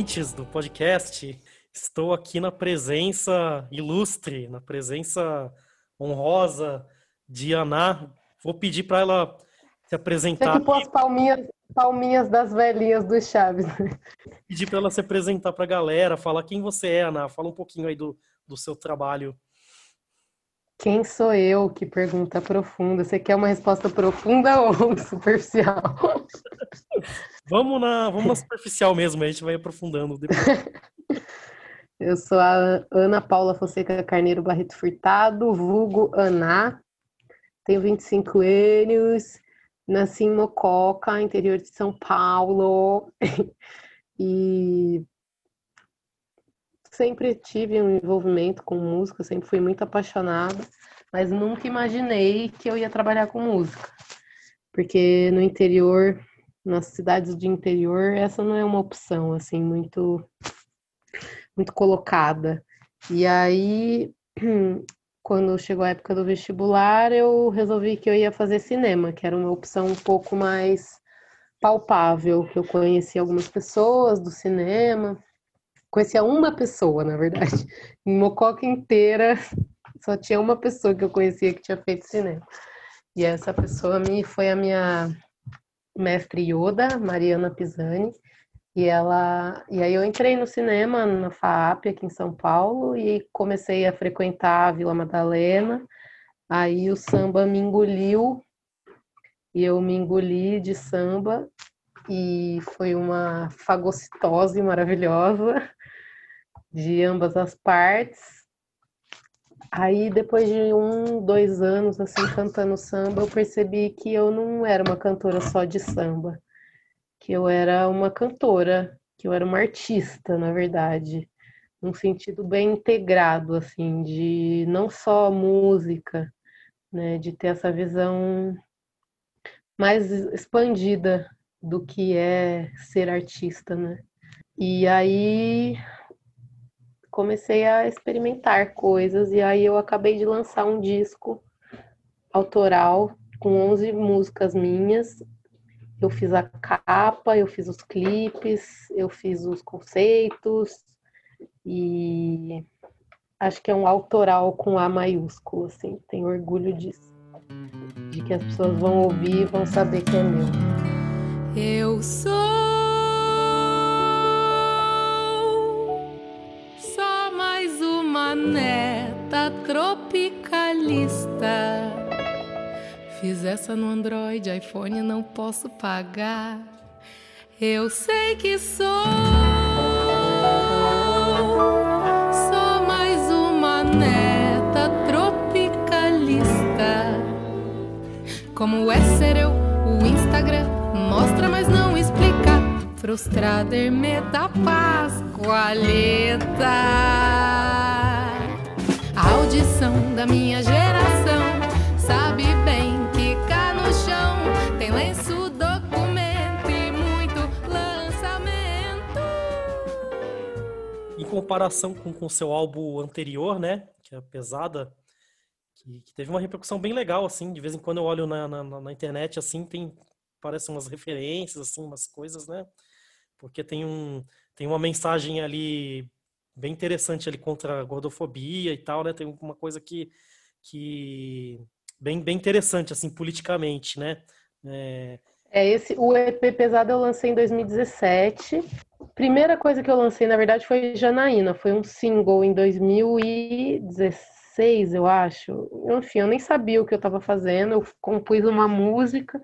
ouvintes do podcast. Estou aqui na presença ilustre, na presença honrosa de Ana. Vou pedir para ela se apresentar. Tem que pôr as palminhas, palminhas das velhinhas do Chaves. Pedir para ela se apresentar para a galera, falar quem você é, Ana. Fala um pouquinho aí do, do seu trabalho. Quem sou eu? Que pergunta profunda. Você quer uma resposta profunda ou superficial? vamos na, vamos na superficial mesmo, a gente vai aprofundando depois. Eu sou a Ana Paula Fonseca Carneiro Barreto Furtado, vulgo Ana. Tenho 25 anos, nasci em Mococa, interior de São Paulo. e sempre tive um envolvimento com música, sempre fui muito apaixonada, mas nunca imaginei que eu ia trabalhar com música. Porque no interior, nas cidades de interior, essa não é uma opção assim muito muito colocada. E aí, quando chegou a época do vestibular, eu resolvi que eu ia fazer cinema, que era uma opção um pouco mais palpável, que eu conheci algumas pessoas do cinema, Conhecia uma pessoa, na verdade. Em Mococa inteira, só tinha uma pessoa que eu conhecia que tinha feito cinema. E essa pessoa me, foi a minha mestre Yoda, Mariana Pisani. E ela, e aí eu entrei no cinema na FAAP aqui em São Paulo e comecei a frequentar a Vila Madalena. Aí o samba me engoliu e eu me engoli de samba e foi uma fagocitose maravilhosa de ambas as partes. Aí, depois de um, dois anos, assim, cantando samba, eu percebi que eu não era uma cantora só de samba, que eu era uma cantora, que eu era uma artista, na verdade, num sentido bem integrado, assim, de não só música, né, de ter essa visão mais expandida do que é ser artista, né? E aí comecei a experimentar coisas e aí eu acabei de lançar um disco autoral com 11 músicas minhas. Eu fiz a capa, eu fiz os clipes, eu fiz os conceitos e acho que é um autoral com A maiúsculo, assim, tenho orgulho disso. De que as pessoas vão ouvir e vão saber que é meu. Eu sou neta tropicalista. Fiz essa no Android, iPhone não posso pagar. Eu sei que sou. Sou mais uma neta tropicalista. Como é ser eu, o Instagram mostra, mas não explica. Frustrada, ermeta, pascoaleta da minha geração sabe bem que cá no chão tem lenço, documento e muito lançamento. Em comparação com o seu álbum anterior, né, que é Pesada, que, que, teve uma repercussão bem legal, assim, de vez em quando eu olho na, na, na internet, assim, tem, parecem umas referências, assim, umas coisas, né, porque tem um, tem uma mensagem ali bem interessante ali contra a gordofobia e tal, né? Tem uma coisa que, que bem, bem interessante, assim, politicamente, né? É... é esse, o EP Pesado eu lancei em 2017. Primeira coisa que eu lancei, na verdade, foi Janaína. Foi um single em 2016, eu acho. Enfim, eu nem sabia o que eu estava fazendo. Eu compus uma música.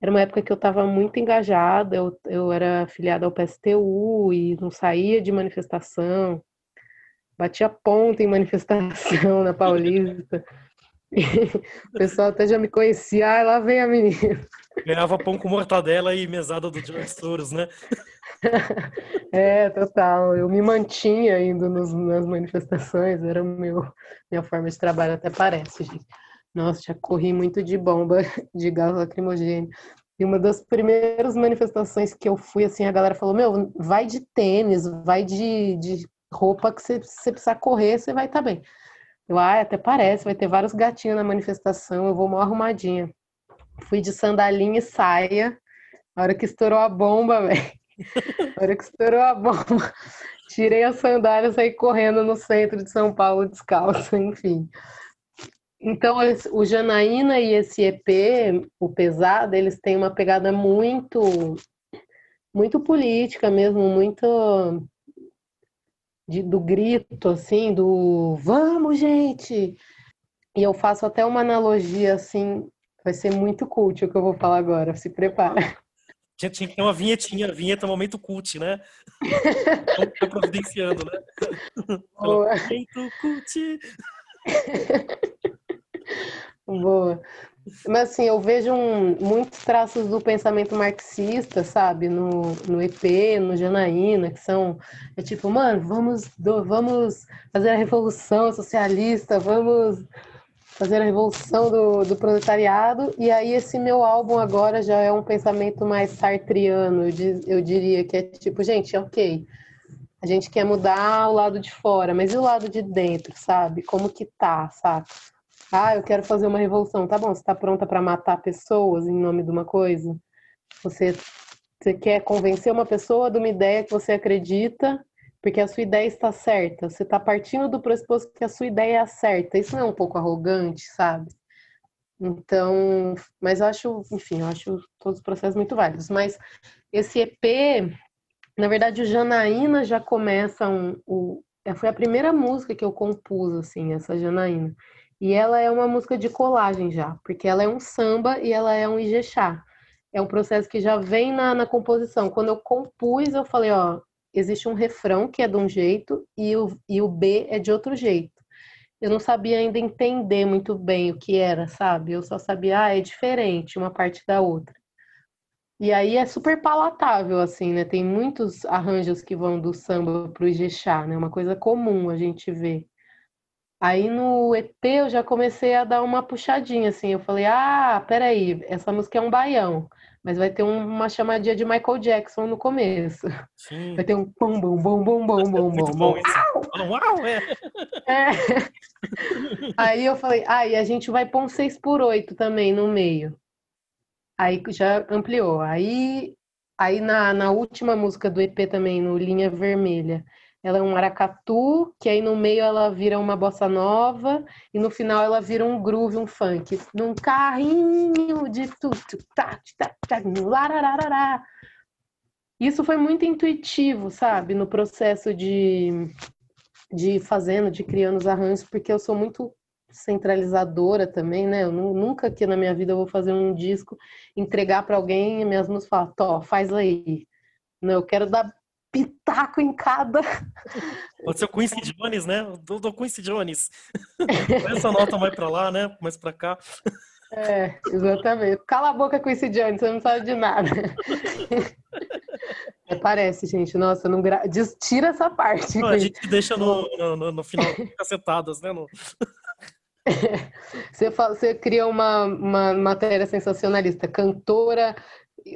Era uma época que eu estava muito engajada. Eu, eu era afiliada ao PSTU e não saía de manifestação batia ponta em manifestação na Paulista. o pessoal até já me conhecia, ah, lá vem a menina. Ganhava pão com mortadela e mesada do George Soros, né? é, total. Eu me mantinha indo nos, nas manifestações, era meu, minha forma de trabalho, até parece, gente. Nossa, já corri muito de bomba de gás lacrimogêneo. E uma das primeiras manifestações que eu fui, assim, a galera falou: Meu, vai de tênis, vai de, de roupa que você, você precisar correr, você vai estar tá bem. Eu, ah, até parece, vai ter vários gatinhos na manifestação, eu vou mal arrumadinha. Fui de sandalinha e saia. A hora que estourou a bomba, velho. Na hora que estourou a bomba, tirei a sandália e saí correndo no centro de São Paulo descalço, enfim. Então, o Janaína e esse EP, o Pesado, eles têm uma pegada muito, muito política mesmo, muito de- do grito, assim, do vamos, gente! E eu faço até uma analogia, assim, vai ser muito cult o que eu vou falar agora, se prepara. Tinha, tinha que ter uma vinhetinha, vinheta momento cult, né? Vamos ficar providenciando, né? Momento cult. Boa. Mas assim, eu vejo um- muitos traços do pensamento marxista, sabe? No, no EP, no Janaína, que são, é tipo, mano, vamos, do- vamos fazer a revolução socialista, vamos fazer a revolução do, do proletariado. E aí esse meu álbum agora já é um pensamento mais sartriano, eu, di- eu diria que é tipo, gente, ok, a gente quer mudar o lado de fora, mas e o lado de dentro, sabe? Como que tá, sabe? Ah, eu quero fazer uma revolução. Tá bom, você está pronta para matar pessoas em nome de uma coisa? Você, você quer convencer uma pessoa de uma ideia que você acredita, porque a sua ideia está certa. Você está partindo do pressuposto que a sua ideia é certa. Isso não é um pouco arrogante, sabe? Então, mas eu acho, enfim, eu acho todos os processos muito válidos. Mas esse EP, na verdade, o Janaína já começa um, o, foi a primeira música que eu compus, assim, essa Janaína. E ela é uma música de colagem já, porque ela é um samba e ela é um ijexá. É um processo que já vem na, na composição. Quando eu compus, eu falei, ó, existe um refrão que é de um jeito e o, e o B é de outro jeito. Eu não sabia ainda entender muito bem o que era, sabe? Eu só sabia, ah, é diferente uma parte da outra. E aí é super palatável, assim, né? Tem muitos arranjos que vão do samba pro ijexá, né? Uma coisa comum a gente vê. Aí no EP eu já comecei a dar uma puxadinha, assim. Eu falei, ah, peraí, essa música é um baião, mas vai ter um- uma chamadinha de Michael Jackson no começo. Sim. Vai ter um bom, bom, bom, bom, bom, bom, bom, bom Uau, é. É. Aí eu falei, ah, e a gente vai pôr um 6 por 8 também no meio. Aí já ampliou. Aí, aí na, na última música do EP também, no Linha Vermelha, ela é um maracatu, que aí no meio ela vira uma bossa nova, e no final ela vira um groove, um funk. Num carrinho de tudo, tá, tá, tá, larararará. Isso foi muito intuitivo, sabe? No processo de de fazendo, de criando os arranjos, porque eu sou muito centralizadora também, né? Eu nu- nunca aqui na minha vida vou fazer um disco, entregar para alguém e minhas músicas falar, Tó, faz aí. Não, eu quero dar pitaco em cada. Pode ser o Quincy Jones, né? Do, do Quincy Jones. Essa nota vai pra lá, né? Mais pra cá. É, exatamente. Cala a boca esse Johnny, você não sabe de nada. É, parece, gente. Nossa, não gra... Diz- Tira essa parte. Não, a gente deixa no, no, no- no final cacetadas, né? No- Você, fala- você cria uma, uma matéria sensacionalista. Cantora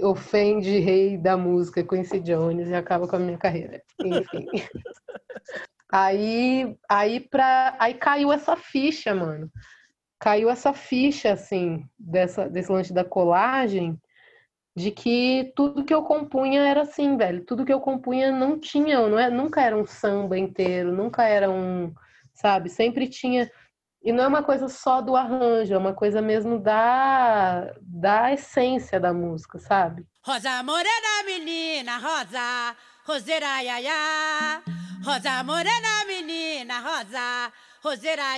ofende rei da música, Quincy Jones, e acaba com a minha carreira. Enfim. Aí, aí, pra, aí caiu essa ficha, mano. Caiu essa ficha, assim, dessa, desse lance da colagem, de que tudo que eu compunha era assim, velho. Tudo que eu compunha não tinha, não é, nunca era um samba inteiro, nunca era um, sabe? Sempre tinha e não é uma coisa só do arranjo, é uma coisa mesmo da, da essência da música, sabe? Rosa morena, menina, rosa, roseira. Rosa morena, menina, rosa, roseira.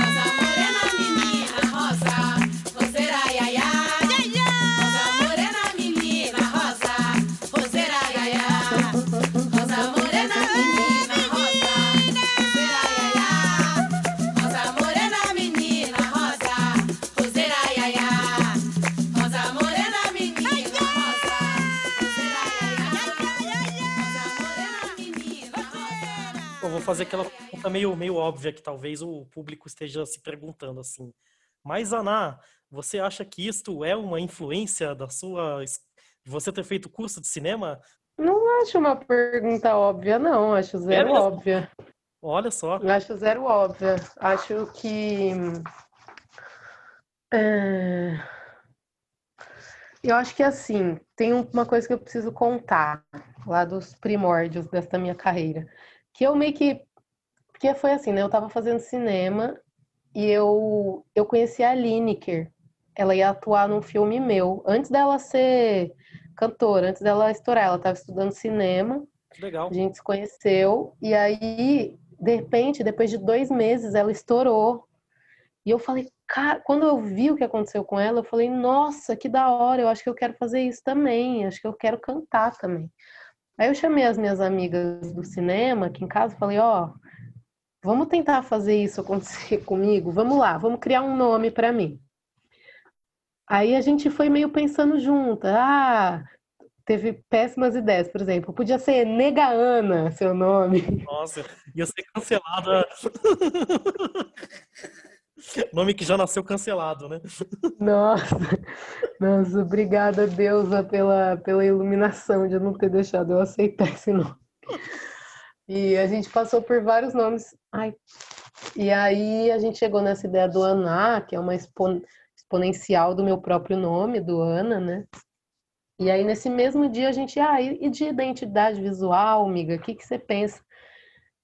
Rosa morena, menina, rosa, vou fazer aquela pergunta meio, meio óbvia que talvez o público esteja se perguntando assim. Mas, Ana, você acha que isto é uma influência da sua. de você ter feito curso de cinema? Não acho uma pergunta óbvia, não. Acho zero mesmo? óbvia. Olha só. Acho zero óbvia. Acho que. é, Eu acho que assim, tem uma coisa que eu preciso contar lá dos primórdios dessa minha carreira. Que eu meio que. Porque foi assim, né? Eu tava fazendo cinema e eu, eu conheci a Lineker. Ela ia atuar num filme meu. Antes dela ser cantora, antes dela estourar. Ela tava estudando cinema. Legal. A gente se conheceu. E aí, de repente, depois de dois meses, ela estourou. E eu falei, cara, quando eu vi o que aconteceu com ela, eu falei, nossa, que da hora, eu acho que eu quero fazer isso também, acho que eu quero cantar também. Aí eu chamei as minhas amigas do cinema aqui em casa e falei, ó, oh, vamos tentar fazer isso acontecer comigo? Vamos lá, vamos criar um nome para mim. Aí a gente foi meio pensando junto, ah, teve péssimas ideias, por exemplo, podia ser Nega Ana, seu nome. Nossa, ia ser cancelada. Nome que já nasceu cancelado, né? Nossa, nossa, obrigada, Deusa, pela, pela iluminação de não ter deixado eu aceitar esse nome. E a gente passou por vários nomes. Ai. E aí a gente chegou nessa ideia do Ana, que é uma expo, exponencial do meu próprio nome, do Ana, né? E aí nesse mesmo dia a gente, ah, e de identidade visual, amiga, o que, que você pensa?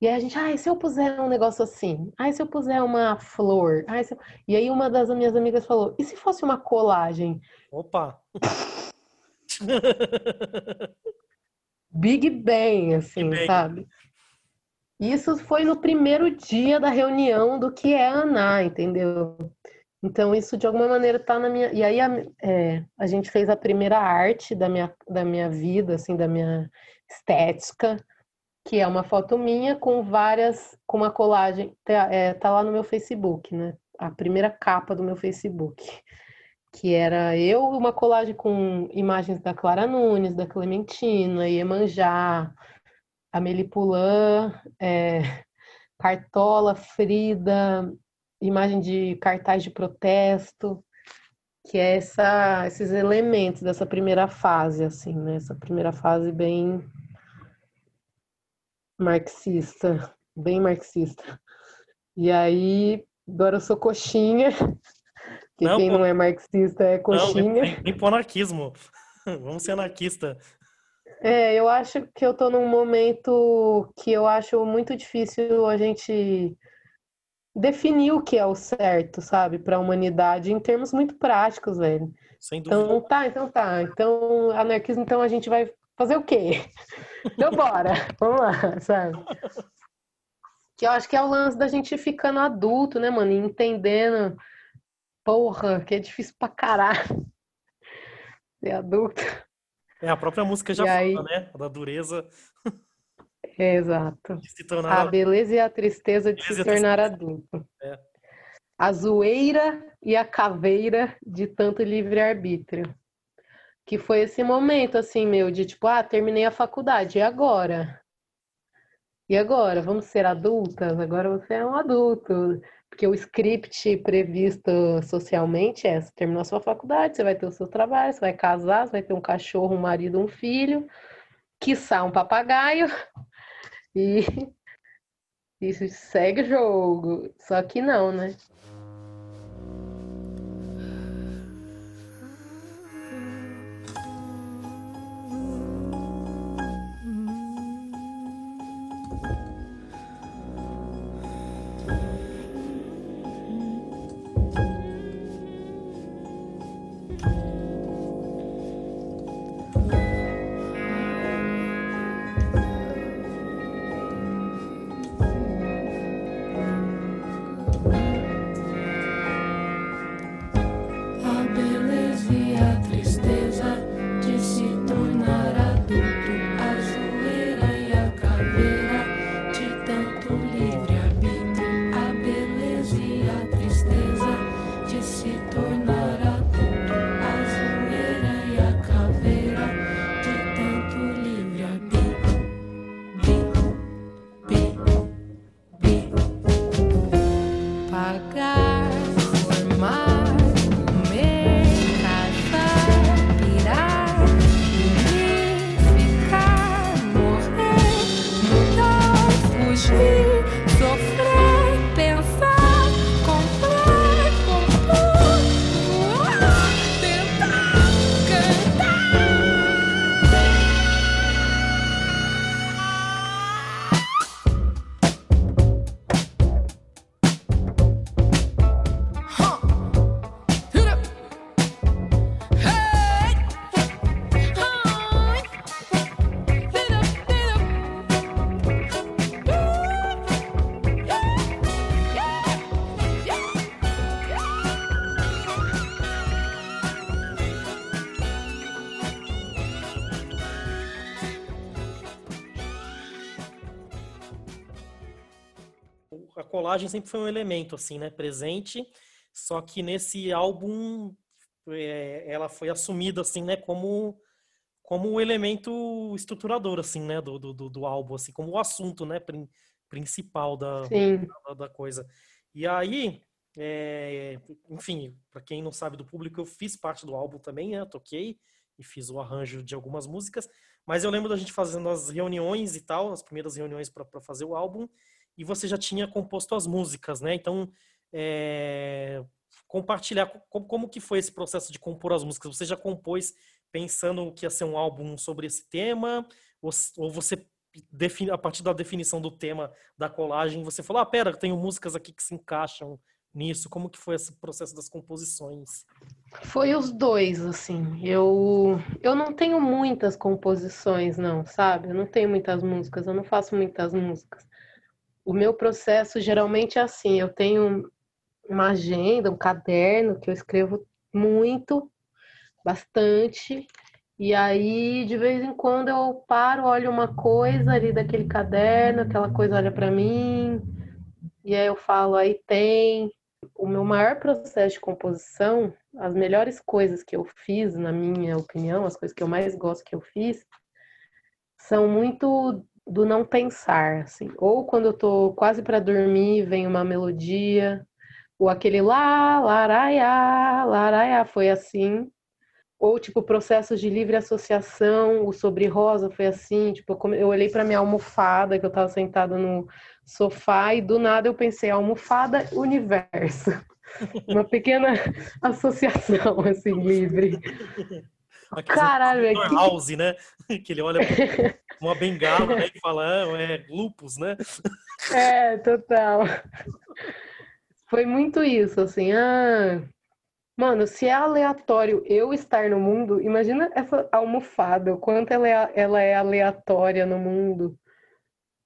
E aí a gente, ah, e se eu puser um negócio assim? Ah, e se eu puser uma flor? Ah, e, eu... e aí uma das minhas amigas falou, e se fosse uma colagem? Opa! Big Bang, assim, Big sabe? Isso foi no primeiro dia da reunião do que é Ana, entendeu? Então, isso de alguma maneira tá na minha. E aí, a, é, a gente fez a primeira arte da minha, da minha vida, assim, da minha estética que é uma foto minha com várias, com uma colagem, tá, é, tá lá no meu Facebook, né? A primeira capa do meu Facebook, que era eu, uma colagem com imagens da Clara Nunes, da Clementina, Iemanjá, Amélie Poulain, é, Cartola, Frida, imagem de cartaz de protesto, que é essa, esses elementos dessa primeira fase, assim, né? Essa primeira fase bem marxista, bem marxista. E aí, agora eu sou coxinha, que não, quem pô... não é marxista é coxinha. Não, nem pro anarquismo. Vamos ser anarquista. É, eu acho que eu tô num momento que eu acho muito difícil a gente definir o que é o certo, sabe, para a humanidade em termos muito práticos, velho. Sem dúvida. Então, tá, então tá. Então, anarquismo, então a gente vai fazer o quê? Então bora, vamos lá, sabe? Que eu acho que é o lance da gente ficando adulto, né, mano? E entendendo, porra, que é difícil pra caralho ser adulto. É, a própria música já e fala, aí... né? Da dureza. É, exato. Tornar... A beleza e a tristeza de se tornar adulto. É. A zoeira e a caveira de tanto livre-arbítrio que foi esse momento, assim, meu, de tipo, ah, terminei a faculdade, e agora? E agora? Vamos ser adultas? Agora você é um adulto. Porque o script previsto socialmente é: você terminou a sua faculdade, você vai ter o seu trabalho, você vai casar, você vai ter um cachorro, um marido, um filho, quiçá um papagaio, e isso segue o jogo. Só que não, né? пока. Colagem sempre foi um elemento, assim, né? Presente. Só que nesse álbum é, ela foi assumida, assim, né? Como como o elemento estruturador, assim, né? Do, do, do álbum, assim, como o assunto, né? Prin, principal da, da, da, coisa. E aí, é, enfim, para quem não sabe do público, eu fiz parte do álbum também, né? toquei e fiz o arranjo de algumas músicas. Mas eu lembro da gente fazendo as reuniões e tal, as primeiras reuniões para fazer o álbum, e você já tinha composto as músicas, né? Então, é, compartilhar como, como que foi esse processo de compor as músicas. Você já compôs pensando que ia ser um álbum sobre esse tema, ou, ou você a partir da definição do tema da colagem, você falou, ah, pera, tenho músicas aqui que se encaixam nisso? Como que foi esse processo das composições? Foi os dois, assim. Eu eu não tenho muitas composições, não, sabe? Eu não tenho muitas músicas, eu não faço muitas músicas. O meu processo geralmente é assim, eu tenho uma agenda, um caderno que eu escrevo muito, bastante, e aí de vez em quando eu paro, olho uma coisa ali daquele caderno, aquela coisa olha para mim, e aí eu falo, aí tem, o meu maior processo de composição, as melhores coisas que eu fiz, na minha opinião, as coisas que eu mais gosto que eu fiz, são muito do não pensar, assim. Ou quando eu tô quase para dormir, vem uma melodia, ou aquele lá, laraiá, laraiá, foi assim. Ou, tipo, processos de livre associação, o Sobre Rosa foi assim, tipo, eu olhei para minha almofada, que eu tava sentada no sofá, e do nada eu pensei, almofada, universo. Uma pequena associação, assim, livre. Caralho, é que... House, né? Que ele olha uma bengala né? e fala, ah, é lupus, né? É, total. Foi muito isso, assim, ah, Mano, se é aleatório eu estar no mundo, imagina essa almofada, o quanto ela é, ela é aleatória no mundo.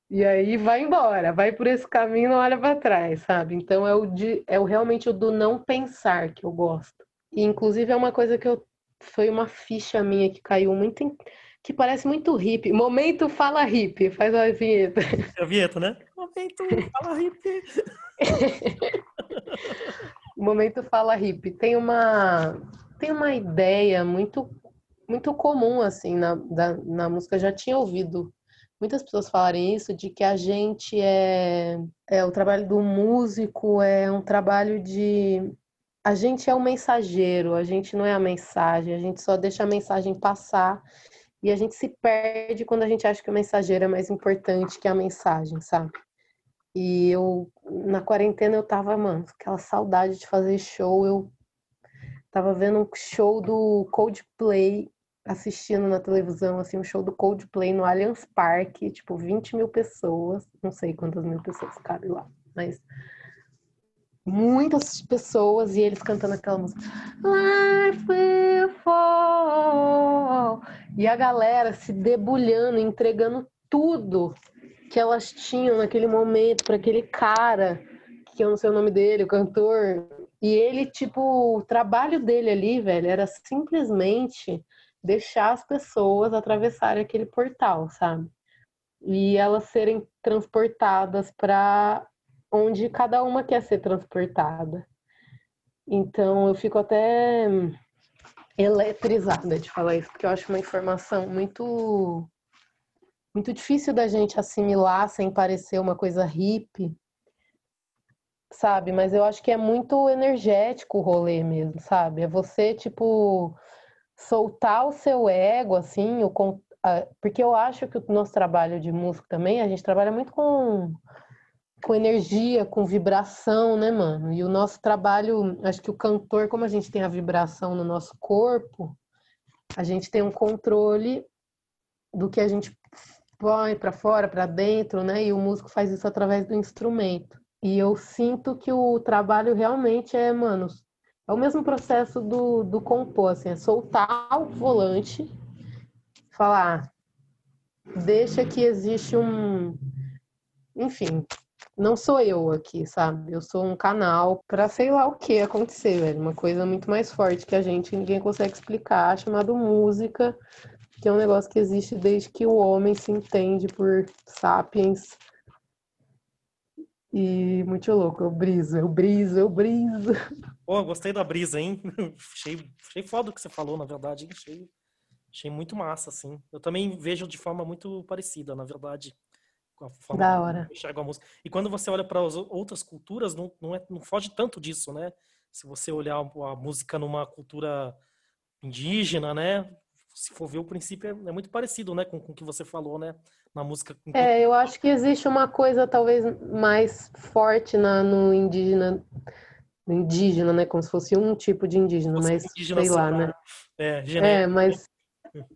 E aí vai embora, vai por esse caminho, não olha para trás, sabe? Então é o de, é o realmente o do não pensar que eu gosto. E inclusive é uma coisa que eu foi uma ficha minha que caiu muito em, que parece muito hippie. Momento fala hippie, faz a vinheta. É a vinheta, né? Momento fala hippie. Momento fala hip. Tem uma tem uma ideia muito muito comum assim na, da, na música. Eu já tinha ouvido muitas pessoas falarem isso de que a gente é é o trabalho do músico é um trabalho de a gente é o mensageiro, a gente não é a mensagem, a gente só deixa a mensagem passar e a gente se perde quando a gente acha que o mensageiro é mais importante que a mensagem, sabe? E eu, na quarentena, eu tava, mano, aquela saudade de fazer show. Eu tava vendo um show do Coldplay, assistindo na televisão, assim, um show do Coldplay no Allianz Parque, tipo, 20 mil pessoas. Não sei quantas mil pessoas cabe lá, mas muitas pessoas e eles cantando aquela música Life will fall e a galera se debulhando, entregando tudo que elas tinham naquele momento para aquele cara, que eu não sei o nome dele, o cantor. E ele, tipo, o trabalho dele ali, velho, era simplesmente deixar as pessoas atravessarem aquele portal, sabe? E elas serem transportadas para onde cada uma quer ser transportada. Então eu fico até eletrizada de falar isso, porque eu acho uma informação muito muito difícil da gente assimilar sem parecer uma coisa hippie, sabe? Mas eu acho que é muito energético o rolê mesmo, sabe? É você, tipo, soltar o seu ego, assim, o, porque eu acho que o nosso trabalho de músico também, a gente trabalha muito com, com energia, com vibração, né, mano? E o nosso trabalho, acho que o cantor, como a gente tem a vibração no nosso corpo, a gente tem um controle do que a gente põe para fora, para dentro, né? E o músico faz isso através do instrumento. E eu sinto que o trabalho realmente é, mano, é o mesmo processo do, do compor, assim, é soltar o volante, falar, deixa que existe um. Enfim, não sou eu aqui, sabe? Eu sou um canal para sei lá o que acontecer, velho. Uma coisa muito mais forte que a gente ninguém consegue explicar, chamado música, que é um negócio que existe desde que o homem se entende por sapiens. E muito louco, eu briso, eu briso, eu briso. Pô, gostei da brisa, hein? achei, achei foda o que você falou, na verdade. Achei, achei muito massa, assim. Eu também vejo de forma muito parecida, na verdade. Com a forma Da hora. eu enxergo a música. E quando você olha para as outras culturas, não, não, é, não foge tanto disso, né? Se você olhar a música numa cultura indígena, né? Se for ver, o princípio é, é muito parecido, né? Com, com o que você falou, né? Na música. É, eu acho que existe uma coisa talvez mais forte na, no indígena, indígena, né? Como se fosse um tipo de indígena, mas indígena sei lá, solar, né? É, É, genérico. mas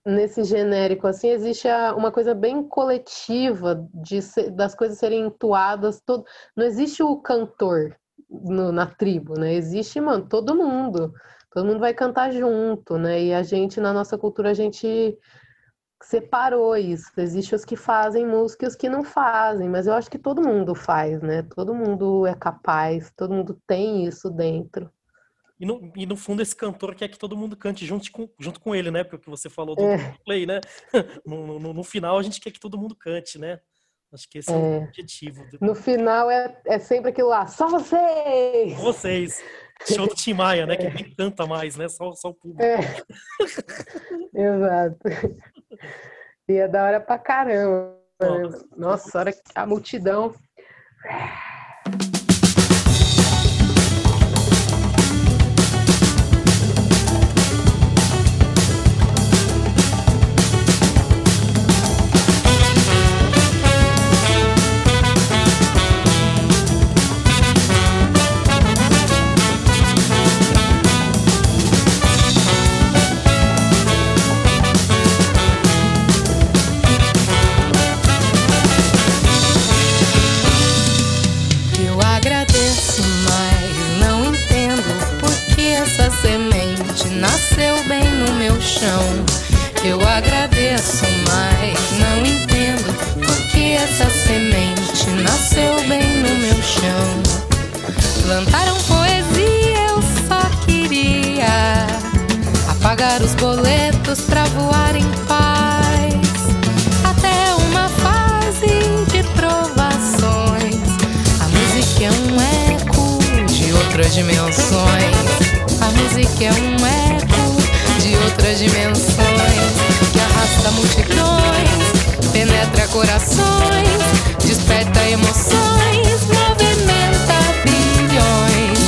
nesse genérico assim existe uma coisa bem coletiva de ser- das coisas serem entoadas todo, não existe o cantor no- na tribo, né? Existe, mano, todo mundo. Todo mundo vai cantar junto, né? E a gente na nossa cultura a gente separou isso. Existem os que fazem música e os que não fazem, mas eu acho que todo mundo faz, né? Todo mundo é capaz, todo mundo tem isso dentro. E no, e no fundo esse cantor quer que todo mundo cante junto com, junto com ele, né? Porque você falou do É. play, né? No, no, no final a gente quer que todo mundo cante, né? Acho que esse é, o É. objetivo. de No final é, é sempre aquilo lá, só vocês! Vocês. Show do Tim Maia, né? Que nem canta mais, né? Só, só o público. É. Exato. E é da hora pra caramba. né? Nossa. Nossa, a hora que a multidão. Os boletos pra voar em paz. Até uma fase de provações. A música é um eco de outras dimensões. A música é um eco de outras dimensões que arrasta multidões, penetra corações, desperta emoções, movimenta bilhões.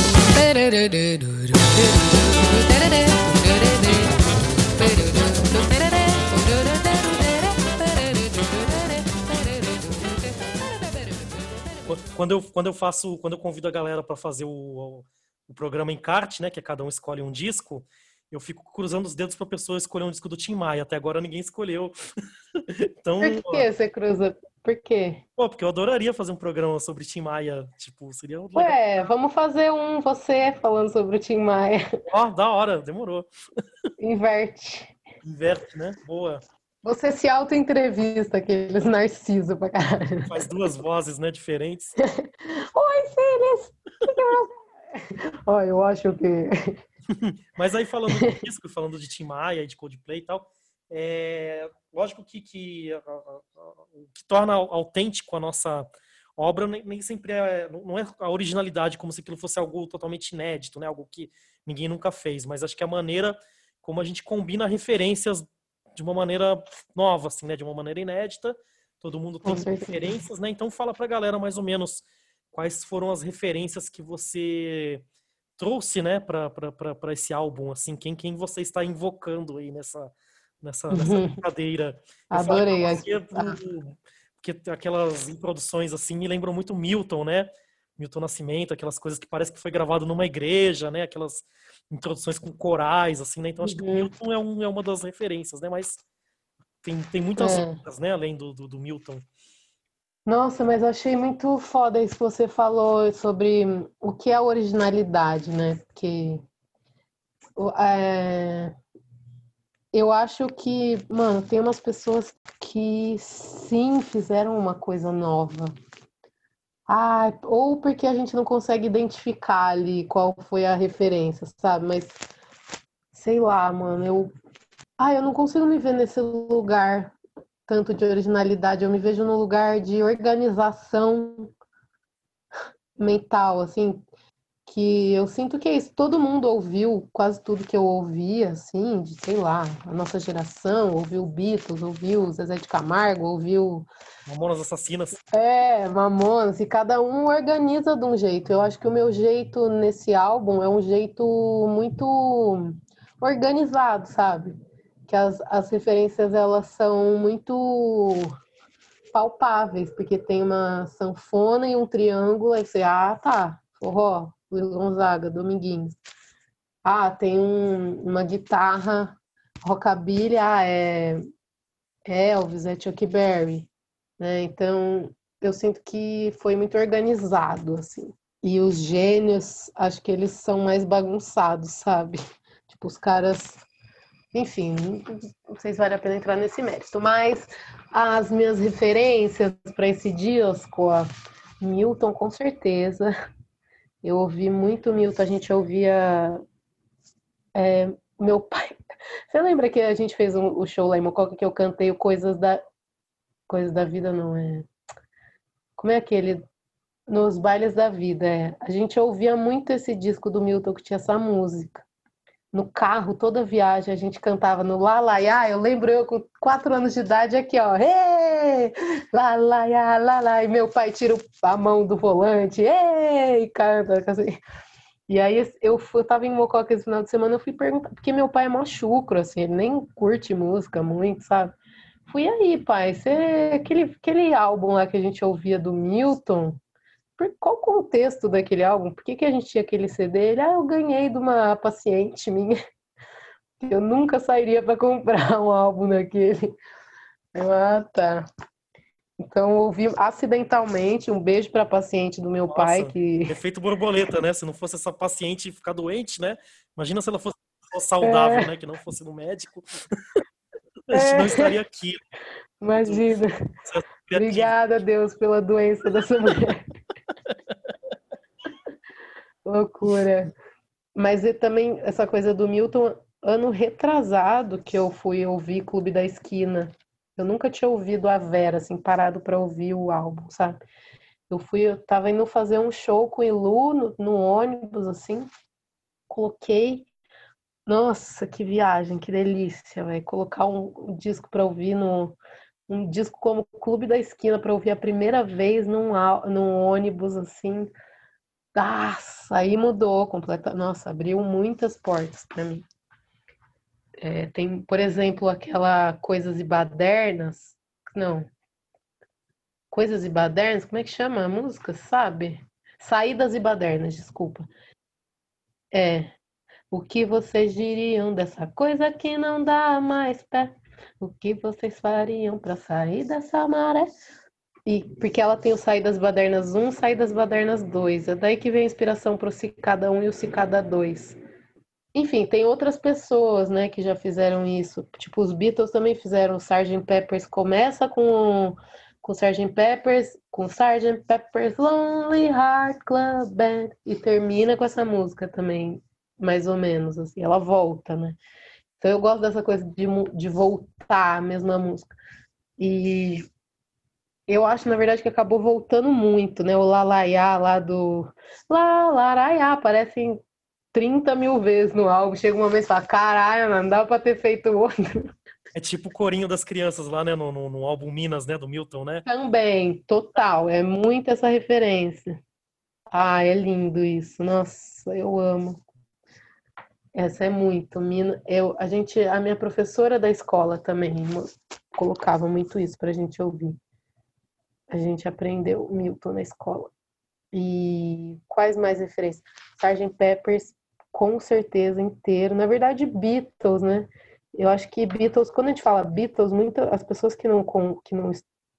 Quando eu, quando eu faço, quando eu convido a galera para fazer o, o, o programa Encarte, né? Que é cada um escolhe um disco. Eu fico cruzando os dedos para a pessoa escolher um disco do Tim Maia. Até agora ninguém escolheu. então, Por que você cruza? Por quê? pô, porque eu adoraria fazer um programa sobre Tim Maia. Tipo, seria legal. Ué, vamos fazer um você falando sobre o Tim Maia. Ó, da hora, demorou. Inverte. Inverte, né? Boa. Você se auto-entrevista, aqueles narciso pra caralho. Faz duas vozes, né, diferentes. Oi, Feliz! Ó, eu acho que. Mas aí falando do disco, falando de Tim Maia e de Coldplay e tal, é lógico que, que que torna autêntico a nossa obra nem, nem sempre é, não é a originalidade como se aquilo fosse algo totalmente inédito, né? Algo que ninguém nunca fez, mas acho que a maneira como a gente combina referências de uma maneira nova, assim, né? De uma maneira inédita. Todo mundo tem referências, né? Então fala pra galera mais ou menos quais foram as referências que você trouxe, né, para esse álbum, assim, quem, quem você está invocando aí nessa, nessa, nessa Uhum. brincadeira. Falo Adorei. você do- Porque aquelas introduções, assim, me lembram muito Milton, né? Milton Nascimento, aquelas coisas que parece que foi gravado numa igreja, né? Aquelas introduções com corais, assim, né? Então acho que o Uhum. Milton é, um, é uma das referências, né? Mas tem, tem muitas É. outras, né? Além do, do, do Milton. Nossa, mas eu achei muito foda isso que você falou sobre o que é originalidade, né? Porque é, eu acho que, mano, tem umas pessoas que sim fizeram uma coisa nova. Ah, ou porque a gente não consegue identificar ali qual foi a referência, sabe? Mas sei lá, mano, eu, ah, eu não consigo me ver nesse lugar tanto de originalidade, eu me vejo num lugar de organização mental, assim, que eu sinto que é isso. Todo mundo ouviu quase tudo que eu ouvia, assim, de, sei lá, a nossa geração, ouviu Beatles, ouviu Zezé de Camargo, ouviu Mamonas Assassinas. É, Mamonas, e cada um organiza de um jeito. Eu acho que o meu jeito nesse álbum é um jeito muito organizado, sabe? Que as, as referências elas são muito palpáveis, porque tem uma sanfona e um triângulo, aí você, ah, tá, forró, Luiz Gonzaga, Dominguinhos. Ah, tem um, uma guitarra rockabilly, ah, é Elvis, é Chuck Berry, né? Então, eu sinto que foi muito organizado, assim. E os gênios, acho que eles são mais bagunçados, sabe? Tipo, os caras. Enfim, não sei se vale a pena entrar nesse mérito, mas as minhas referências para esse disco, Milton, com certeza. Eu ouvi muito Milton, a gente ouvia. É, meu pai. Você lembra que a gente fez um, o show lá em Mococa que eu cantei o Coisas da. Coisas da Vida, não é? Como é aquele? Nos bailes da vida, é. A gente ouvia muito esse disco do Milton que tinha essa música. No carro, toda viagem, a gente cantava no Ya. Eu lembro eu com quatro anos de idade aqui, ó. Hey! Lá Lá. E meu pai tira a mão do volante. Ei! Canta. Assim. E aí eu, eu tava em Mococa esse final de semana, eu fui perguntar, porque meu pai é mó chucro, assim, ele nem curte música muito, sabe? Fui aí, pai, você, aquele, aquele álbum lá que a gente ouvia do Milton, por, qual o contexto daquele álbum? Por que, que a gente tinha aquele CD? Ele, ah, eu ganhei de uma paciente minha, eu nunca sairia para comprar um álbum daquele. Ah, tá. Então, ouvi acidentalmente um beijo para a paciente do meu Nossa, pai que Efeito borboleta, né? Se não fosse essa paciente ficar doente, né? Imagina se ela fosse saudável, É. né? Que não fosse no médico. A gente não estaria aqui. imagina. Obrigada, Deus, pela doença dessa mulher. Loucura. Mas e também essa coisa do Milton, ano retrasado que eu fui ouvir Clube da Esquina. Eu nunca tinha ouvido a Vera, assim, parado para ouvir o álbum, sabe? Eu fui, eu tava indo fazer um show com o Ilu no, no ônibus, assim. Coloquei. Nossa, que viagem, que delícia, velho. Colocar um, um disco para ouvir no, um disco como Clube da Esquina para ouvir a primeira vez num, num ônibus assim. Nossa, aí mudou completa. Nossa, abriu muitas portas para mim. É, tem, por exemplo, aquela Coisas e Badernas. Não. Coisas e Badernas, como é que chama a música, sabe? Saídas e Badernas, desculpa. É. O que vocês diriam dessa coisa que não dá mais pé? O que vocês fariam para sair dessa maré? E porque ela tem o Saídas Badernas 1, Saídas Badernas 2. É daí que vem a inspiração para o Cicada 1 e o Cicada 2. Enfim, tem outras pessoas, né, que já fizeram isso. Tipo, os Beatles também fizeram. O Sgt. Peppers começa com com Sgt. Peppers, com Sgt. Pepper's Lonely Heart Club Band e termina com essa música também, mais ou menos assim. Ela volta, né? Então eu gosto dessa coisa de, de voltar a mesma música. E eu acho, na verdade, que acabou voltando muito, né? O Lalaiá lá do Lalaraiá aparece 30 mil vezes no álbum. Chega uma vez e fala, caralho, mano, dá pra ter feito outro. É tipo o corinho das crianças lá, né? No, no, no álbum Minas, né? Do Milton, né? Também, total, é muito essa referência. Ah, é lindo isso. Nossa, eu amo. Essa é muito. Mina- Eu, a gente, a minha professora da escola também colocava muito isso pra gente ouvir. A gente aprendeu Milton na escola. E quais mais referências? Sgt. Peppers, com certeza, inteiro. Na verdade, Beatles, né? Eu acho que Beatles, quando a gente fala Beatles, muito, as pessoas que não, que não,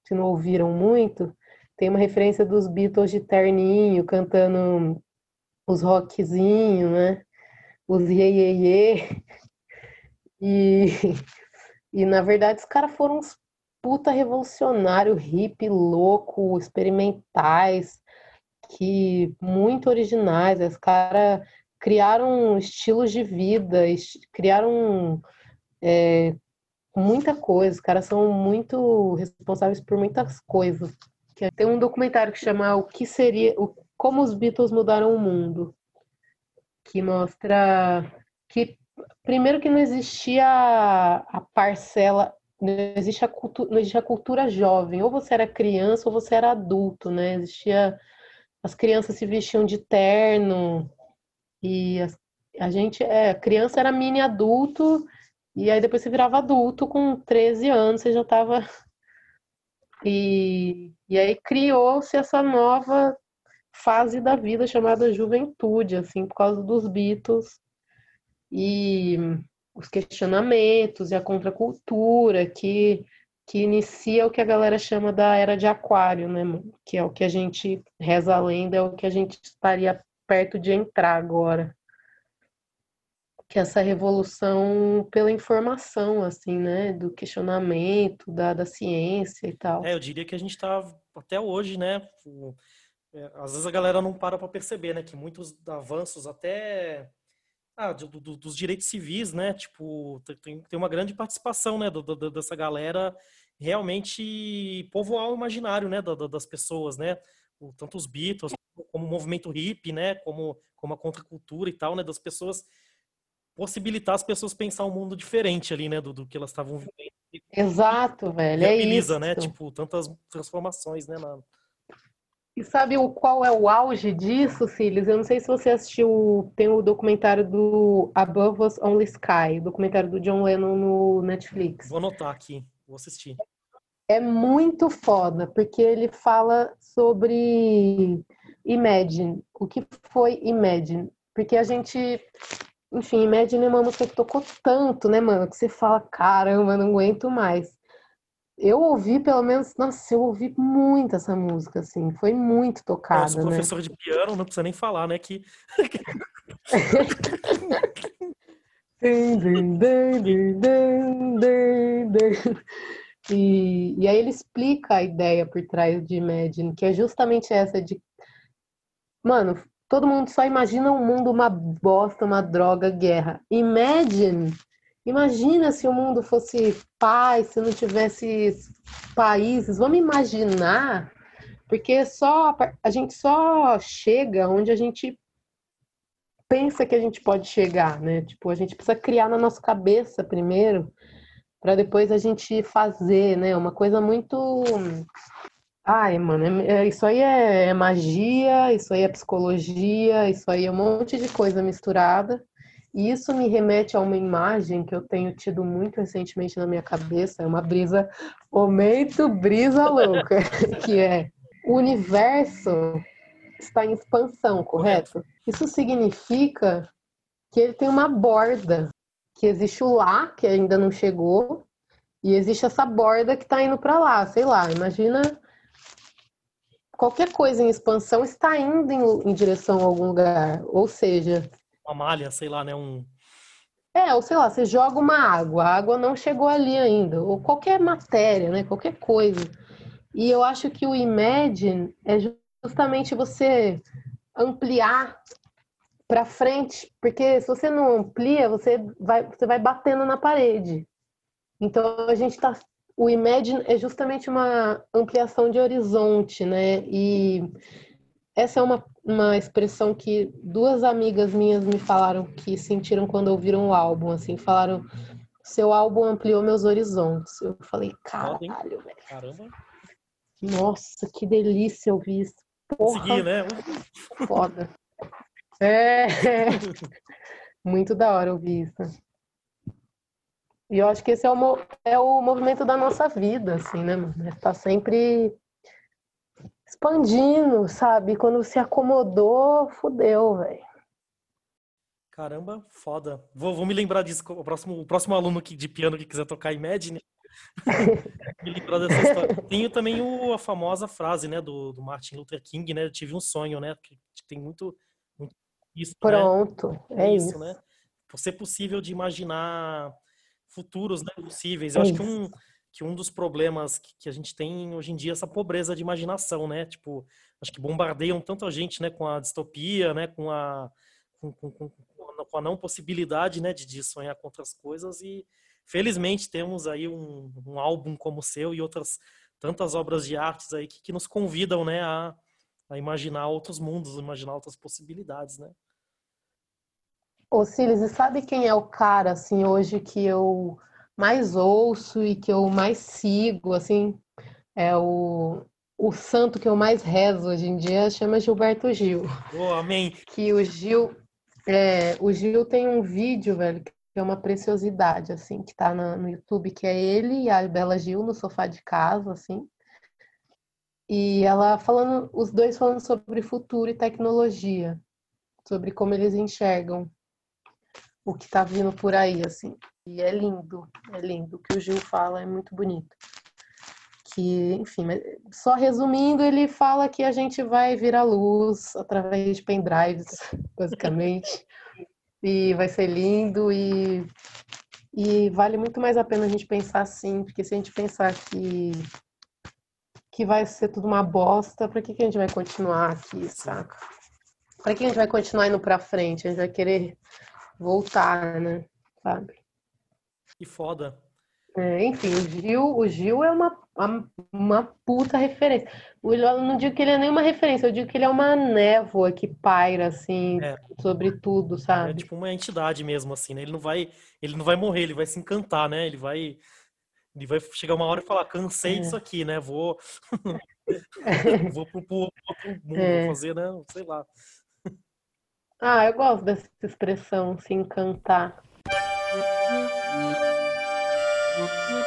que não ouviram muito, tem uma referência dos Beatles de terninho, cantando os rockzinhos, né? Os iê, iê. E, e, na verdade, os caras foram uns puta revolucionário, hippie, louco, experimentais, que muito originais. Os caras criaram estilos de vida, criaram é, muita coisa. Os caras são muito responsáveis por muitas coisas. Que Tem um documentário que chama O que seria, o Como os Beatles Mudaram o Mundo, que mostra que, primeiro, que não existia a parcela, não existe a cultura, não existia a cultura jovem, ou você era criança ou você era adulto, né? Existia as crianças se vestiam de terno e as, a gente é criança era mini adulto e aí depois você virava adulto com 13 anos, você já estava e, e aí criou-se essa nova fase da vida chamada juventude, assim, por causa dos Beatles e os questionamentos e a contracultura que que inicia o que a galera chama da era de aquário, né, que é o que a gente reza a lenda, é o que a gente estaria perto de entrar agora. Que é essa revolução pela informação, assim, né, do questionamento, da, da ciência e tal. É, eu diria que a gente está até hoje, né, é, às vezes a galera não para para perceber, né, que muitos avanços até ah, do, do, dos direitos civis, né? Tipo, tem, tem uma grande participação, né, do, dessa galera realmente povoar o imaginário, né, das pessoas, né? O, tanto os Beatles, como o movimento hippie, né, como, como a contracultura e tal, né, das pessoas possibilitar as pessoas pensar um mundo diferente ali, né, do, do que elas estavam vivendo. Exato, velho, é isso. né, tipo, tantas transformações, né, na, e sabe o qual é o auge disso, Silas? Eu não sei se você assistiu, tem o documentário do Above Us Only Sky, documentário do John Lennon no Netflix. Vou anotar aqui, vou assistir. É muito foda, porque ele fala sobre Imagine. O que foi Imagine? Porque a gente, enfim, Imagine é uma música que tocou tanto, né, mano? Que você fala, caramba, não aguento mais eu ouvi pelo menos, nossa, eu ouvi muito essa música, assim, foi muito tocada. Nossa, né? professor de piano, não precisa nem falar, né? Que. e, e aí ele explica a ideia por trás de Imagine, que é justamente essa de. Mano, todo mundo só imagina um mundo uma bosta, uma droga, guerra. Imagine Imagina se o mundo fosse paz, se não tivesse países. Vamos imaginar, porque só a gente só chega onde a gente pensa que a gente pode chegar, né? Tipo, a gente precisa criar na nossa cabeça primeiro, para depois a gente fazer, né? Uma coisa muito Ai, mano, é, é, isso aí é, é magia, isso aí é psicologia, isso aí é um monte de coisa misturada. E isso me remete a uma imagem que eu tenho tido muito recentemente na minha cabeça, é uma brisa, momento brisa louca, que é o universo está em expansão, correto? Isso significa que ele tem uma borda, que existe o lá, que ainda não chegou, e existe essa borda que está indo para lá, sei lá, imagina qualquer coisa em expansão está indo em, em direção a algum lugar, ou seja, uma malha, sei lá, né? Um... É, ou sei lá, você joga uma água, a água não chegou ali ainda, ou qualquer matéria, né? Qualquer coisa. E eu acho que o Imagine é justamente você ampliar para frente, porque se você não amplia, você vai, você vai batendo na parede. Então a gente está o Imagine é justamente uma ampliação de horizonte, né? E essa é uma, uma expressão que duas amigas minhas me falaram que sentiram quando ouviram o álbum, assim, falaram seu álbum ampliou meus horizontes. Eu falei, caralho, velho. Caramba. Nossa, que delícia ouvir isso. Porra. Consegui, né? Foda. É. Muito da hora ouvir isso. E eu acho que esse é o, é o movimento da nossa vida, assim, né, mano? É tá sempre expandindo, sabe? Quando se acomodou, fudeu, velho. Caramba, foda. Vou, vou, me lembrar disso. O próximo, o próximo aluno que, de piano que quiser tocar Imagine, me lembrar dessa história. Tem também o, a famosa frase, né, do, do, Martin Luther King, né? Eu tive um sonho, né? Que tem muito, muito isso. Né? Pronto, né? é isso, isso, né? Por ser possível de imaginar futuros, né, possíveis. Eu é acho que um que um dos problemas que, a gente tem hoje em dia é essa pobreza de imaginação, né? Tipo, acho que bombardeiam tanto a gente, né, com a distopia, né, com a com, com, com a não possibilidade, né, de, de, sonhar com outras coisas e felizmente temos aí um, um, álbum como o seu e outras tantas obras de artes aí que, que nos convidam, né, a, a imaginar outros mundos, imaginar outras possibilidades, né? Ô, Silas, e sabe quem é o cara, assim, hoje que eu mais ouço e que eu mais sigo, assim, é o, o santo que eu mais rezo hoje em dia, chama Gilberto Gil. Oh, amém. Que o Gil, é, o Gil tem um vídeo, velho, que é uma preciosidade, assim, que tá na- no YouTube, que é ele e a Bela Gil no sofá de casa, assim, e ela falando, os dois falando sobre futuro e tecnologia, sobre como eles enxergam o que tá vindo por aí, assim. E é lindo, é lindo. O que o Gil fala é muito bonito. Que, enfim, só resumindo, ele fala que a gente vai vir à luz através de pendrives, basicamente. E vai ser lindo e, e vale muito mais a pena a gente pensar assim, porque se a gente pensar que, que vai ser tudo uma bosta, pra que, que a gente vai continuar aqui, saca? Pra que a gente vai continuar indo pra frente? A gente vai querer voltar, né? Sabe? Que foda. É, enfim, o Gil, o Gil é uma, uma, puta referência. O- Eu não digo que ele é nenhuma referência, eu digo que ele é uma névoa que paira, assim, É. sobre tudo, É sabe? tipo uma entidade mesmo, assim, né? Ele não vai, ele não vai morrer, ele vai se encantar, né? Ele vai, ele vai chegar uma hora e falar, cansei É. disso aqui, né? Vou, vou pro, pro outro mundo, É. fazer, né? Sei lá. Ah, eu gosto dessa expressão, se encantar. Hoje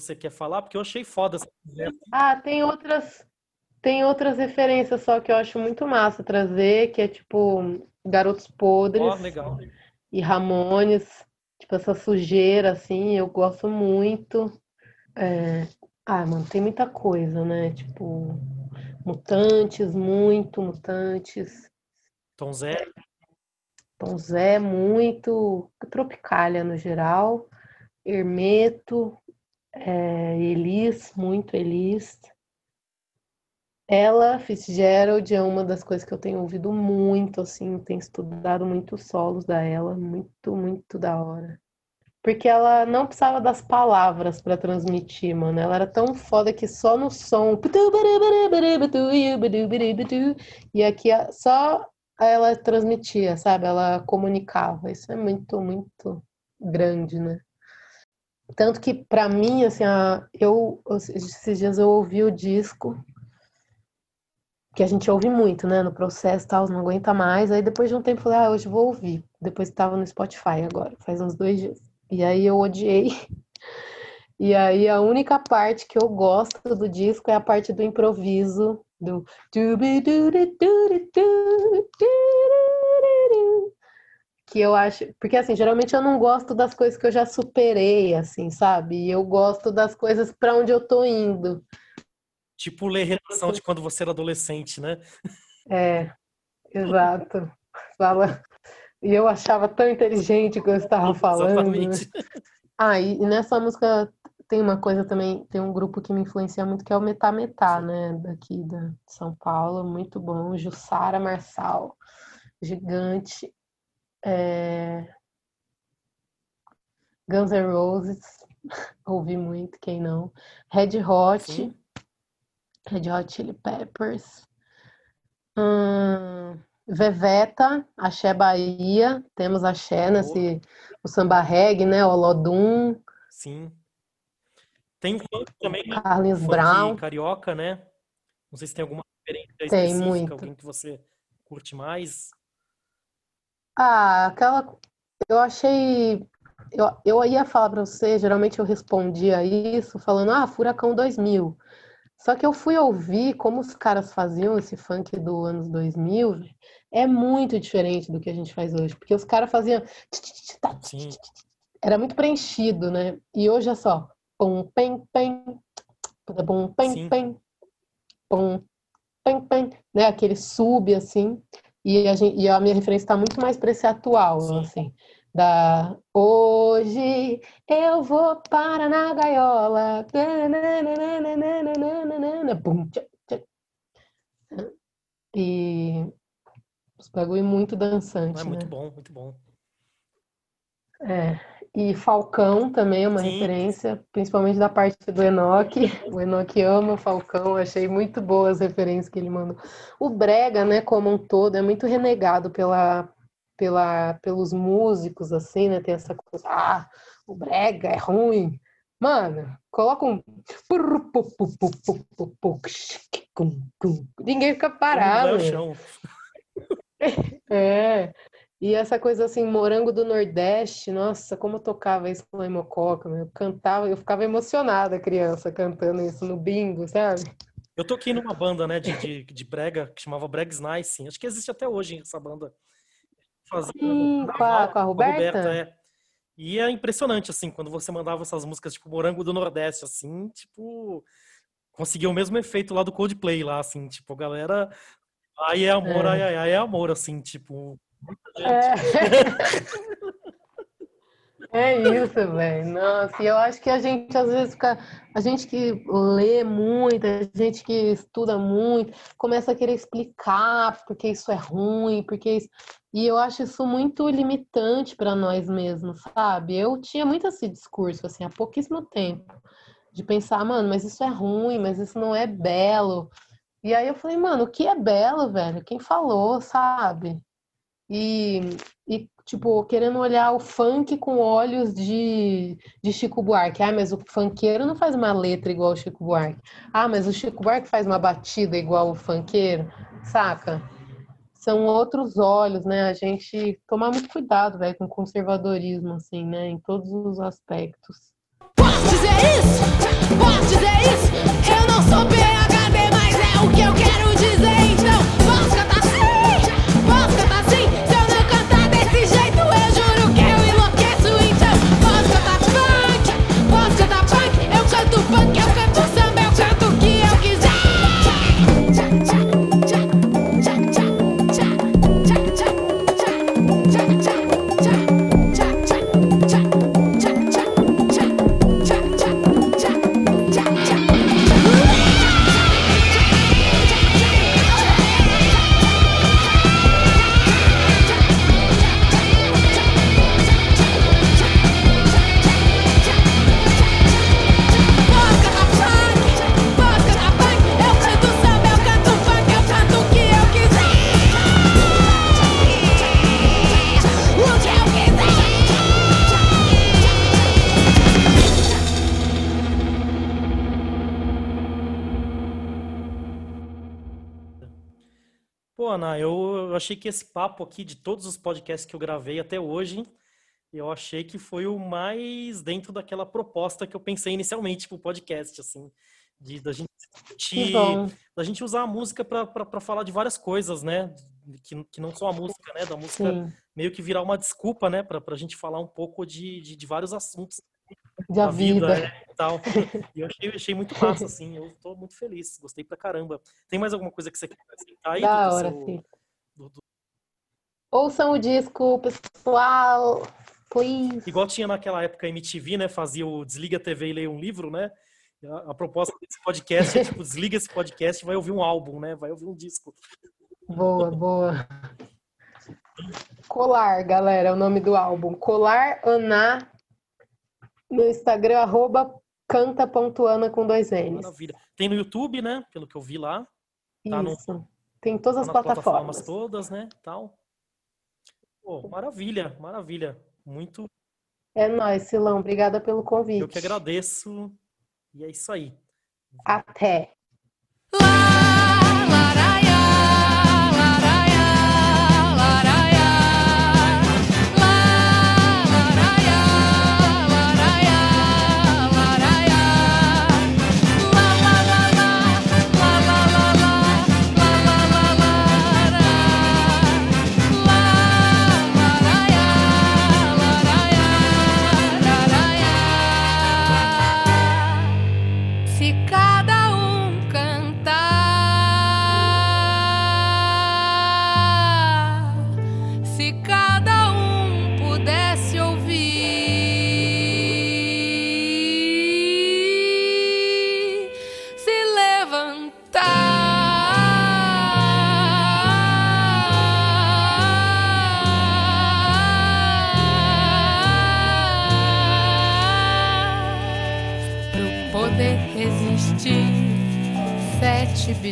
você quer falar? Porque eu achei foda essa conversa. Ah, tem outras, tem outras referências só que eu acho muito massa trazer, que é tipo Garotos Podres Ó, legal. e Ramones, tipo essa sujeira assim, eu gosto muito. É, Ah, mano, tem muita coisa, né? Tipo, Mutantes, muito Mutantes. Tom Zé, Tom Zé, muito. Tropicália no geral. Hermeto, é, Elis, muito Elis. Ella Fitzgerald é uma das coisas que eu tenho ouvido muito, assim, tenho estudado muito os solos da Ella, muito, muito da hora. Porque ela não precisava das palavras para transmitir, mano. Ela era tão foda que só no som. E aqui só ela transmitia, sabe? Ela comunicava. Isso é muito, muito grande, né? Tanto que pra mim, assim, a- eu esses dias eu ouvi o disco que a gente ouve muito, né, no processo tal, não aguenta mais. Aí depois de um tempo eu falei, ah, hoje vou ouvir. Depois estava no Spotify agora, faz uns dois dias. E aí eu odiei. E aí a única parte que eu gosto do disco é a parte do improviso, do que eu acho, porque assim, geralmente eu não gosto das coisas que eu já superei, assim, sabe? Eu gosto das coisas para onde eu tô indo. Tipo ler relação de quando você era adolescente, né? É, exato. Fala. E eu achava tão inteligente o que eu estava falando. Né? Exatamente. Ah, e nessa música tem uma coisa também, tem um grupo que me influencia muito que é o Metá Metá, né? Daqui de São Paulo, muito bom. Jussara Marçal, gigante. É... Guns N' Roses, ouvi muito, quem não. Red Hot, Sim. Red Hot Chili Peppers. Hum, Veveta, Axé Bahia, temos Axé nesse, o samba reggae, né, o Lodum. Sim. Tem funk também, né? Carlinhos Brown. carioca, né? Não sei se tem alguma referência tem, específica, muito. alguém que você curte mais. Ah, aquela. Eu achei. Eu, eu ia falar para você, geralmente eu respondia isso falando, ah, Furacão 2000. Só que eu fui ouvir como os caras faziam esse funk do anos 2000, é muito diferente do que a gente faz hoje, porque os caras faziam Sim. era muito preenchido, né? E hoje é só pum pem pem pum pem pem pum pem pem, né? Aquele sub assim. E a, gente, e a minha referência está muito mais para esse atual, Sim. assim. Da hoje eu vou para na gaiola. E os bagulho muito dançante, é muito né? bom, muito bom. É. E Falcão também é uma Sim. referência, principalmente da parte do Enoque. O Enoque ama o Falcão, achei muito boas as referências que ele mandou. O Brega, né, como um todo, é muito renegado pela, pela, pelos músicos, assim, né? Tem essa coisa, ah, o Brega é ruim. Mano, coloca um. Ninguém fica parado. É. E essa coisa assim, morango do Nordeste, nossa, como eu tocava isso com a Mococa, eu cantava, eu ficava emocionada, criança, cantando isso no bingo, sabe? Eu toquei numa banda, né, de, de, de brega, que chamava Bregs Nice, acho que existe até hoje essa banda. Fazia, Sim, com, a, com a Roberta? A Roberta é. E é impressionante, assim, quando você mandava essas músicas, tipo, Morango do Nordeste, assim, tipo, conseguia o mesmo efeito lá do Coldplay, lá, assim, tipo, a galera, ai é amor, é. ai, ai, ai é amor, assim, tipo, é. é isso, velho. Nossa, e eu acho que a gente às vezes fica. A gente que lê muito, a gente que estuda muito, começa a querer explicar porque isso é ruim, porque isso. E eu acho isso muito limitante para nós mesmos, sabe? Eu tinha muito esse discurso, assim, há pouquíssimo tempo, de pensar, mano, mas isso é ruim, mas isso não é belo. E aí eu falei, mano, o que é belo, velho? Quem falou, sabe? E, e, tipo, querendo olhar o funk com olhos de, de Chico Buarque. Ah, mas o funkeiro não faz uma letra igual o Chico Buarque. Ah, mas o Chico Buarque faz uma batida igual o funkeiro, saca? São outros olhos, né? A gente tomar muito cuidado, velho, com conservadorismo, assim, né? Em todos os aspectos. Posso dizer isso? Posso dizer isso? Eu não sou PHD, mas é o que eu quero dizer, então achei que esse papo aqui, de todos os podcasts que eu gravei até hoje, eu achei que foi o mais dentro daquela proposta que eu pensei inicialmente pro podcast, assim, de da gente discutir, da gente usar a música para falar de várias coisas, né? que, que não só a música, né? Da música Sim. meio que virar uma desculpa, né? Pra, pra gente falar um pouco de, de, de vários assuntos Da da vida, vida. né, e tal. E eu achei, achei muito massa, assim. Eu tô muito feliz, gostei pra caramba. Tem mais alguma coisa que você quer acrescentar aí? Da hora, seu- sim. Ouçam o disco, pessoal. Please. Igual tinha naquela época a MTV, né? Fazia o Desliga a TV e leia um livro, né? A, a proposta desse podcast é tipo, desliga esse podcast e vai ouvir um álbum, né? Vai ouvir um disco. Boa, boa. Colar, galera, é o nome do álbum. Colar Ana. No Instagram, arroba canta.ana com dois N's. Maravilha. Tem no YouTube, né? Pelo que eu vi lá. Tá no- Isso. Tem em todas as plataformas plataformas. todas, né? Tal. Pô, maravilha, maravilha. Muito. É nóis, Silão. Obrigada pelo convite. Eu que agradeço. E é isso aí. Até. Se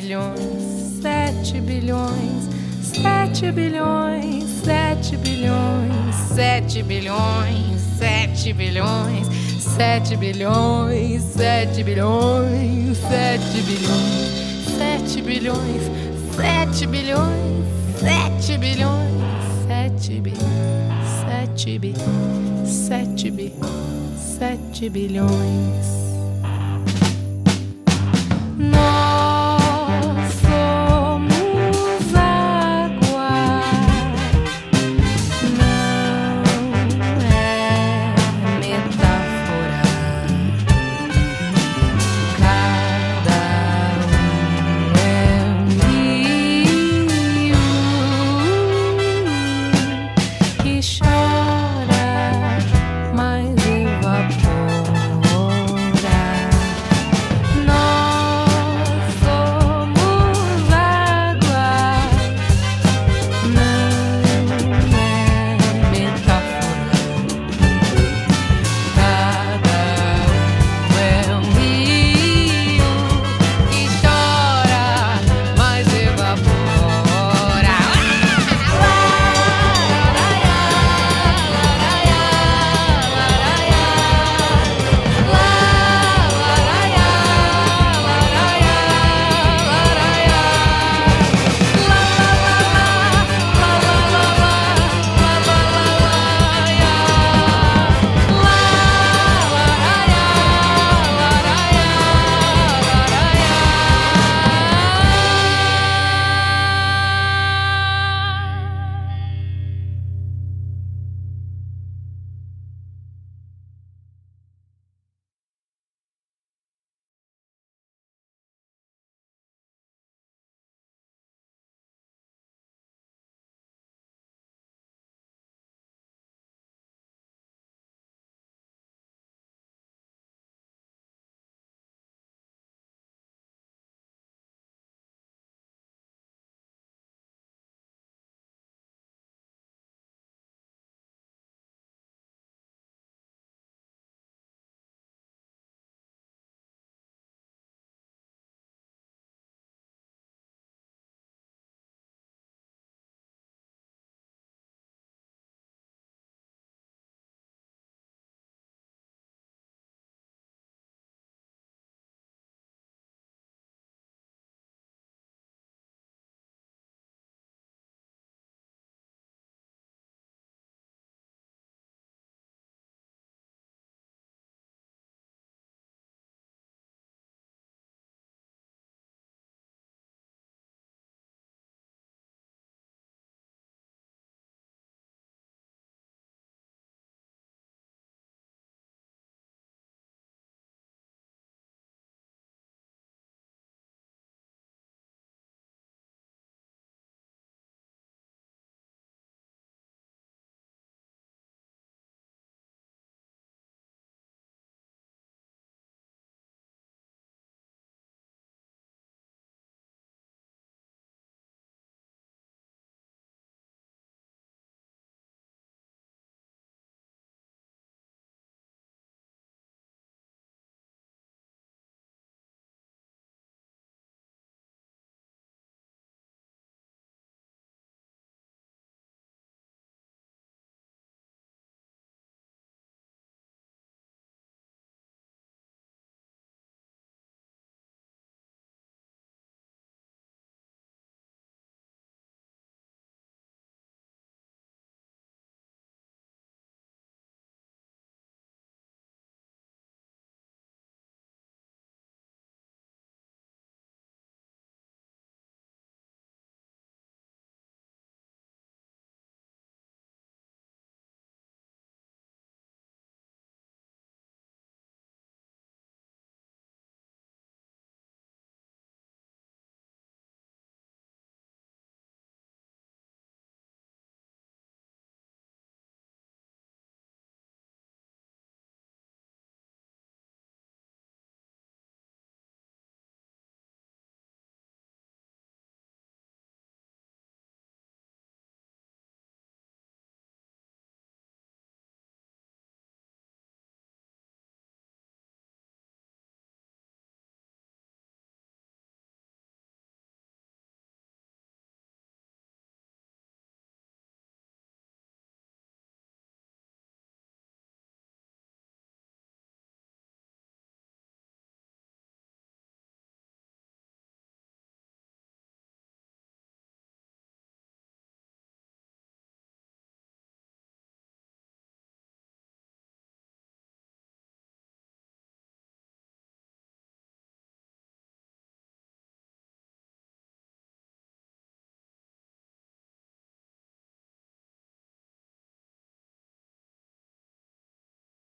bilhões, sete bilhões, sete bilhões, sete bilhões, sete bilhões, sete bilhões, sete bilhões, sete bilhões, sete bilhões, sete bilhões, sete bilhões, sete bilhões, sete bi, sete bi, sete bi, sete bilhões.